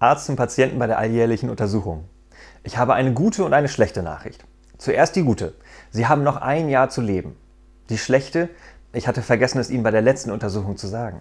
Arzt und Patienten bei der alljährlichen Untersuchung. Ich habe eine gute und eine schlechte Nachricht. Zuerst die gute. Sie haben noch ein Jahr zu leben. Die schlechte, ich hatte vergessen, es Ihnen bei der letzten Untersuchung zu sagen.